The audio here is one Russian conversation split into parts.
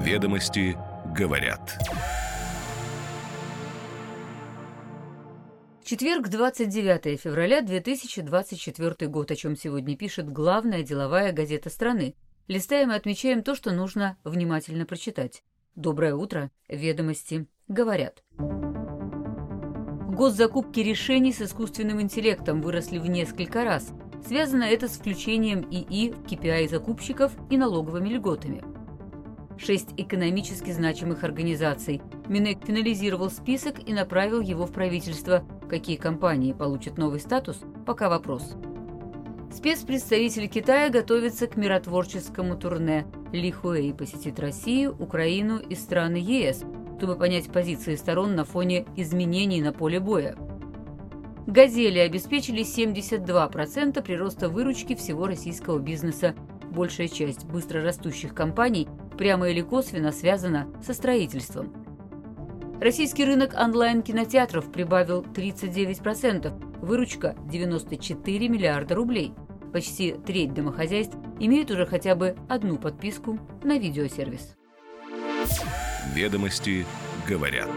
Ведомости говорят. Четверг, 29 февраля 2024 год, о чем сегодня пишет главная деловая газета страны. Листаем и отмечаем то, что нужно внимательно прочитать. Доброе утро. Ведомости говорят. Госзакупки решений с искусственным интеллектом выросли в несколько раз. Связано это с включением ИИ в KPI закупщиков и налоговыми льготами. Шесть экономически значимых организаций. Минэк финализировал список и направил его в правительство. Какие компании получат новый статус, пока вопрос. Спецпредставитель Китая готовится к миротворческому турне. Ли Хуэй посетит Россию, Украину и страны ЕС, чтобы понять позиции сторон на фоне изменений на поле боя. «Газели» обеспечили 72% прироста выручки всего российского бизнеса. Большая часть быстро растущих компаний прямо или косвенно связана со строительством. Российский рынок онлайн-кинотеатров прибавил 39%, Выручка – 94 миллиарда рублей. Почти треть домохозяйств имеют уже хотя бы одну подписку на видеосервис. Ведомости говорят.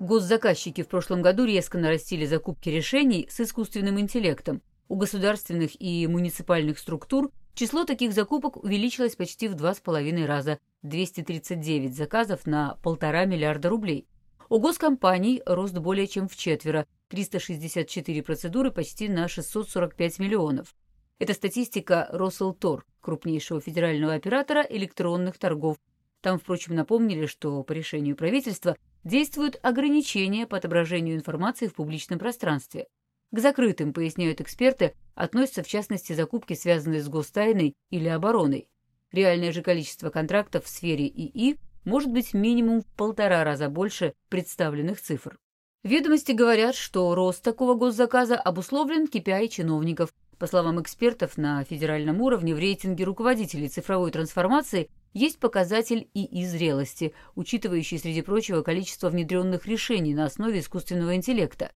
Госзаказчики в прошлом году резко нарастили закупки решений с искусственным интеллектом. У государственных и муниципальных структур число таких закупок увеличилось почти в два с половиной раза – 239 заказов на полтора миллиарда рублей. У госкомпаний рост более чем в четверо 364 процедуры почти на 645 миллионов. Это статистика Росселтор, крупнейшего федерального оператора электронных торгов. Там, впрочем, напомнили, что по решению правительства действуют ограничения по отображению информации в публичном пространстве. К закрытым, поясняют эксперты, относятся в частности закупки, связанные с гостайной или обороной. Реальное же количество контрактов в сфере ИИ может быть минимум в полтора раза больше представленных цифр. Ведомости говорят, что рост такого госзаказа обусловлен KPI чиновников. По словам экспертов, на федеральном уровне в рейтинге руководителей цифровой трансформации есть показатель ИИ зрелости, учитывающий, среди прочего, количество внедренных решений на основе искусственного интеллекта.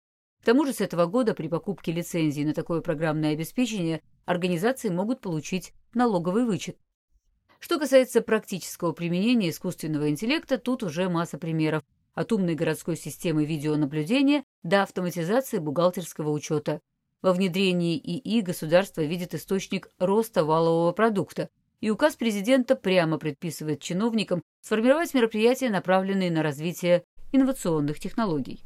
Тому же с этого года при покупке лицензии на такое программное обеспечение организации могут получить налоговый вычет. Что касается практического применения искусственного интеллекта, тут уже масса примеров от умной городской системы видеонаблюдения до автоматизации бухгалтерского учета. Во внедрении ИИ государство видит источник роста валового продукта, и указ президента прямо предписывает чиновникам сформировать мероприятия, направленные на развитие инновационных технологий.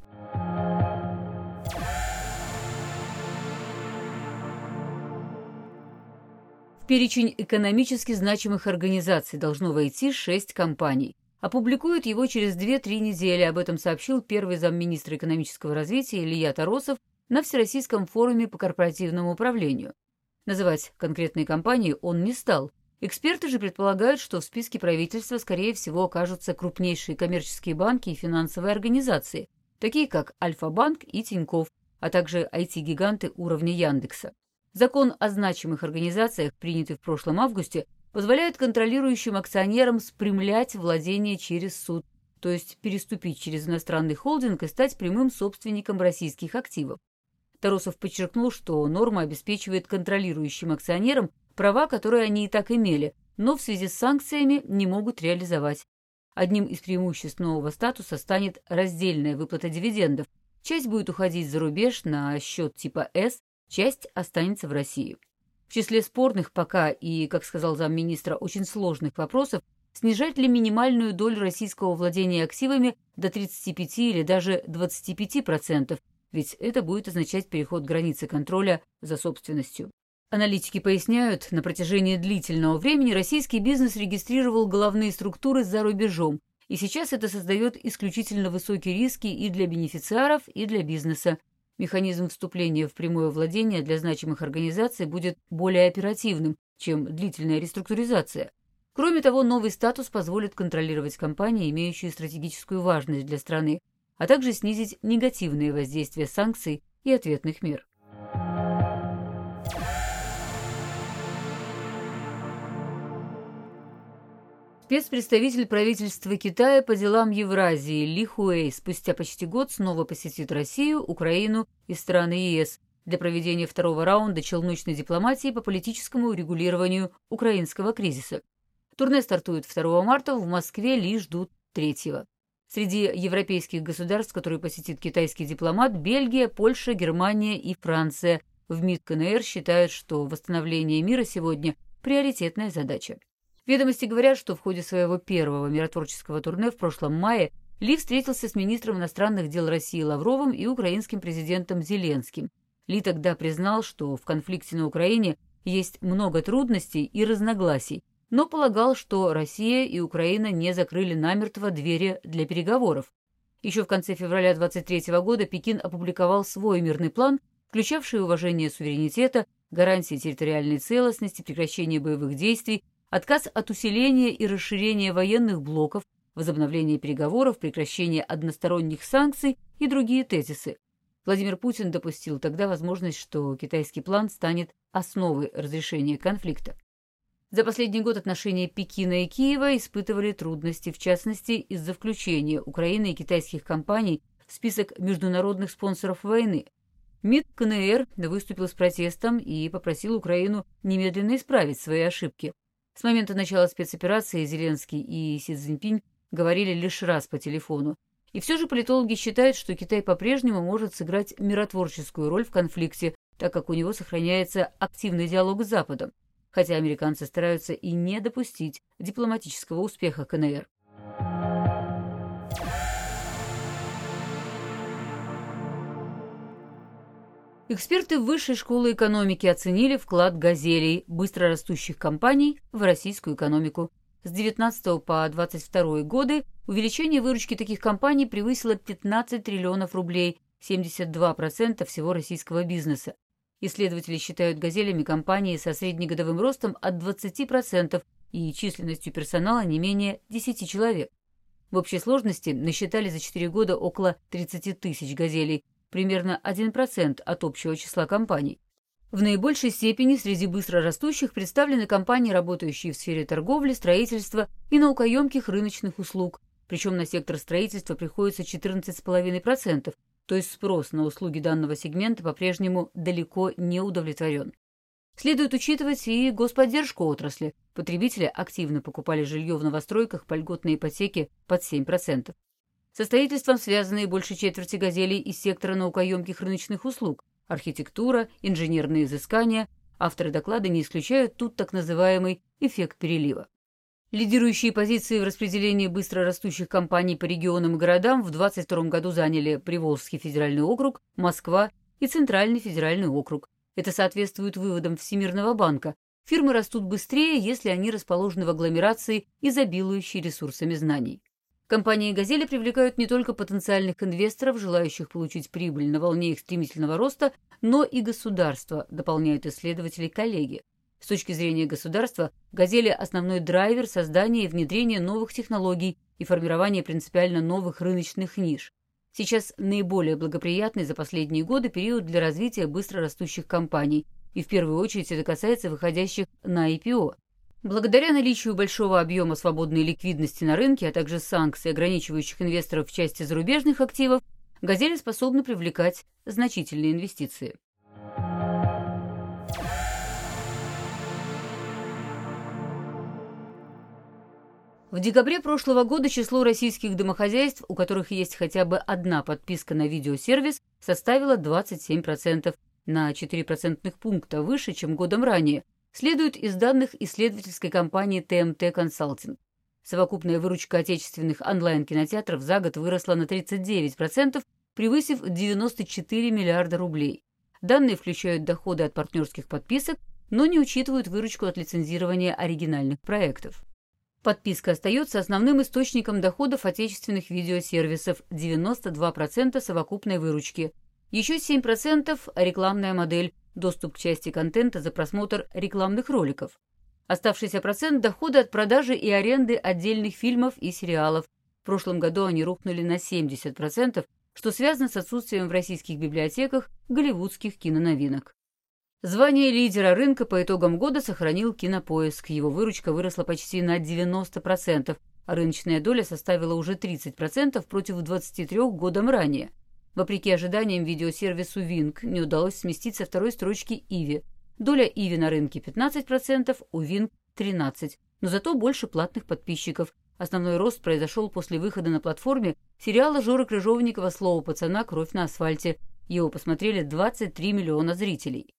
Перечень экономически значимых организаций должно войти шесть компаний. Опубликуют его через 2-3 недели, об этом сообщил первый замминистра экономического развития Илья Таросов на Всероссийском форуме по корпоративному управлению. Называть конкретные компании он не стал. Эксперты же предполагают, что в списке правительства, скорее всего, окажутся крупнейшие коммерческие банки и финансовые организации, такие как Альфа-банк и Тинькофф, а также IT-гиганты уровня Яндекса. Закон о значимых организациях, принятый в прошлом августе, позволяет контролирующим акционерам спрямлять владение через суд, то есть переступить через иностранный холдинг и стать прямым собственником российских активов. Таросов подчеркнул, что норма обеспечивает контролирующим акционерам права, которые они и так имели, но в связи с санкциями не могут реализовать. Одним из преимуществ нового статуса станет раздельная выплата дивидендов. Часть будет уходить за рубеж на счет типа «С», часть останется в России. В числе спорных пока и, как сказал замминистра, очень сложных вопросов снижать ли минимальную долю российского владения активами до 35 или даже 25%, ведь это будет означать переход границы контроля за собственностью. Аналитики поясняют, на протяжении длительного времени российский бизнес регистрировал головные структуры за рубежом, и сейчас это создает исключительно высокие риски и для бенефициаров, и для бизнеса. Механизм вступления в прямое владение для значимых организаций будет более оперативным, чем длительная реструктуризация. Кроме того, новый статус позволит контролировать компании, имеющие стратегическую важность для страны, а также снизить негативные воздействия санкций и ответных мер. Спецпредставитель правительства Китая по делам Евразии Ли Хуэй спустя почти год снова посетит Россию, Украину и страны ЕС для проведения второго раунда челночной дипломатии по политическому урегулированию украинского кризиса. Турне стартует 2 марта, в Москве Ли ждут 3 Среди европейских государств, которые посетит китайский дипломат, Бельгия, Польша, Германия и Франция. В МИД КНР считают, что восстановление мира сегодня – приоритетная задача. Ведомости говорят, что в ходе своего первого миротворческого турне в прошлом мае ли встретился с министром иностранных дел России Лавровым и украинским президентом Зеленским. Ли тогда признал, что в конфликте на Украине есть много трудностей и разногласий, но полагал, что Россия и Украина не закрыли намертво двери для переговоров. Еще в конце февраля 23 года Пекин опубликовал свой мирный план, включавший уважение суверенитета, гарантии территориальной целостности, прекращение боевых действий, отказ от усиления и расширения военных блоков, возобновление переговоров, прекращение односторонних санкций и другие тезисы. Владимир Путин допустил тогда возможность, что китайский план станет основой разрешения конфликта. За последний год отношения Пекина и Киева испытывали трудности, в частности, из-за включения Украины и китайских компаний в список международных спонсоров войны. МИД КНР выступил с протестом и попросил Украину немедленно исправить свои ошибки. С момента начала спецоперации Зеленский и Си Цзиньпинь говорили лишь раз по телефону. И все же политологи считают, что Китай по-прежнему может сыграть миротворческую роль в конфликте, так как у него сохраняется активный диалог с Западом, хотя американцы стараются и не допустить дипломатического успеха КНР. Эксперты Высшей школы экономики оценили вклад «Газелей» быстрорастущих компаний в российскую экономику. С 19 по 22 годы увеличение выручки таких компаний превысило 15 триллионов рублей, 72% всего российского бизнеса. Исследователи считают «Газелями» компании со среднегодовым ростом от 20% и численностью персонала не менее 10 человек. В общей сложности насчитали за 4 года около 30 тысяч «Газелей», примерно 1% от общего числа компаний. В наибольшей степени среди быстро растущих представлены компании, работающие в сфере торговли, строительства и наукоемких рыночных услуг, причем на сектор строительства приходится 14,5%, то есть спрос на услуги данного сегмента по-прежнему далеко не удовлетворен. Следует учитывать и господдержку отрасли. Потребители активно покупали жилье в новостройках по льготной ипотеке под 7%. Со строительством связаны большей четверти газелей из сектора наукоемких рыночных услуг, архитектура, инженерные изыскания. Авторы доклада не исключают тут так называемый эффект перелива. Лидирующие позиции в распределении быстро растущих компаний по регионам и городам в 2022 году заняли Приволжский федеральный округ, Москва и Центральный федеральный округ. Это соответствует выводам Всемирного банка. Фирмы растут быстрее, если они расположены в агломерации, изобилующей ресурсами знаний. Компании «Газели» привлекают не только потенциальных инвесторов, желающих получить прибыль на волне их стремительного роста, но и государства, дополняют исследователи коллеги. С точки зрения государства, «Газели» – основной драйвер создания и внедрения новых технологий и формирования принципиально новых рыночных ниш. Сейчас наиболее благоприятный за последние годы период для развития быстро растущих компаний, и в первую очередь это касается выходящих на IPO. Благодаря наличию большого объема свободной ликвидности на рынке, а также санкций, ограничивающих инвесторов в части зарубежных активов, «Газели» способны привлекать значительные инвестиции. В декабре прошлого года число российских домохозяйств, у которых есть хотя бы одна подписка на видеосервис, составило 27%, на 4 процентных пункта выше, чем годом ранее, следует из данных исследовательской компании ТМТ Консалтинг. Совокупная выручка отечественных онлайн-кинотеатров за год выросла на 39%, превысив 94 миллиарда рублей. Данные включают доходы от партнерских подписок, но не учитывают выручку от лицензирования оригинальных проектов. Подписка остается основным источником доходов отечественных видеосервисов – 92% совокупной выручки. Еще 7% – рекламная модель, доступ к части контента за просмотр рекламных роликов. Оставшийся процент – доходы от продажи и аренды отдельных фильмов и сериалов. В прошлом году они рухнули на 70%, что связано с отсутствием в российских библиотеках голливудских киноновинок. Звание лидера рынка по итогам года сохранил Кинопоиск. Его выручка выросла почти на 90%, а рыночная доля составила уже 30% против 23% годом ранее. Вопреки ожиданиям видеосервису Wing не удалось сместить со второй строчки Иви. Доля Иви на рынке 15%, у Wing 13%. но зато больше платных подписчиков. Основной рост произошел после выхода на платформе сериала Жоры Крыжовникова «Слово пацана. Кровь на асфальте». Его посмотрели 23 миллиона зрителей.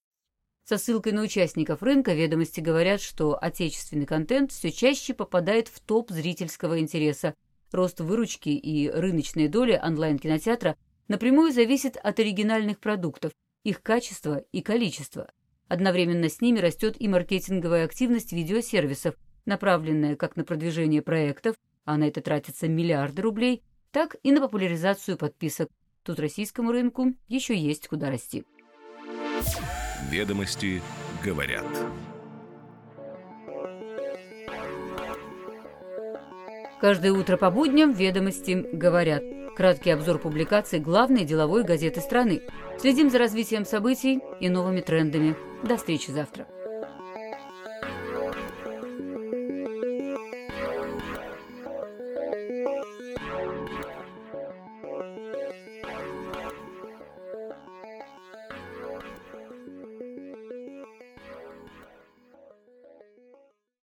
Со ссылкой на участников рынка ведомости говорят, что отечественный контент все чаще попадает в топ зрительского интереса. Рост выручки и рыночной доли онлайн-кинотеатра напрямую зависит от оригинальных продуктов, их качества и количества. Одновременно с ними растет и маркетинговая активность видеосервисов, направленная как на продвижение проектов, а на это тратятся миллиарды рублей, так и на популяризацию подписок. Тут российскому рынку еще есть куда расти. Ведомости говорят. Каждое утро по будням «Ведомости говорят». Краткий обзор публикаций главной деловой газеты страны. Следим за развитием событий и новыми трендами. До встречи завтра.